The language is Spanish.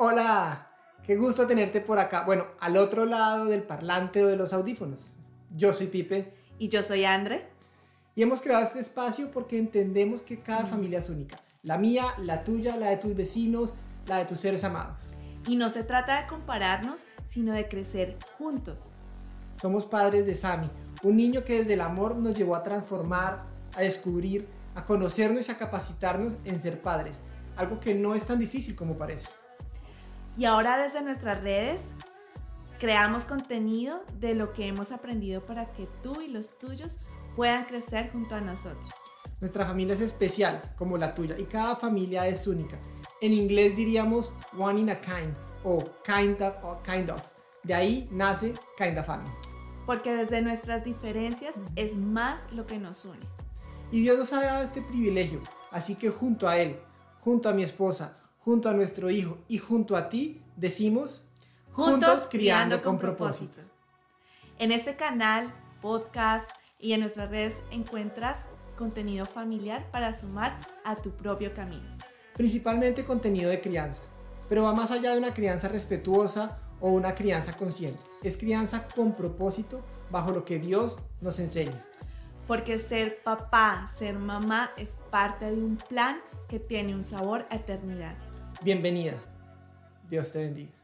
Hola, qué gusto tenerte por acá. Bueno, al otro lado del parlante o de los audífonos. Yo soy Pipe. Y yo soy Andre. Y hemos creado este espacio porque entendemos que cada familia es única. La mía, la tuya, la de tus vecinos, la de tus seres amados. Y no se trata de compararnos, sino de crecer juntos. Somos padres de Sami, un niño que desde el amor nos llevó a transformar, a descubrir, a conocernos y a capacitarnos en ser padres. Algo que no es tan difícil como parece. Y ahora desde nuestras redes creamos contenido de lo que hemos aprendido para que tú y los tuyos puedan crecer junto a nosotros. Nuestra familia es especial, como la tuya, y cada familia es única. En inglés diríamos one in a kind o kind of. O kind of. De ahí nace Kind of Family. Porque desde nuestras diferencias es más lo que nos une. Y Dios nos ha dado este privilegio, así que junto a Él, junto a mi esposa, junto a nuestro hijo y junto a ti decimos Juntos, criando, con, propósito. En este canal, podcast y en nuestras redes encuentras contenido familiar para sumar a tu propio camino. Principalmente contenido de crianza, pero va más allá de una crianza respetuosa o una crianza consciente. Es crianza con propósito bajo lo que Dios nos enseña. Porque ser papá, ser mamá es parte de un plan que tiene un sabor a eternidad. Bienvenida. Dios te bendiga.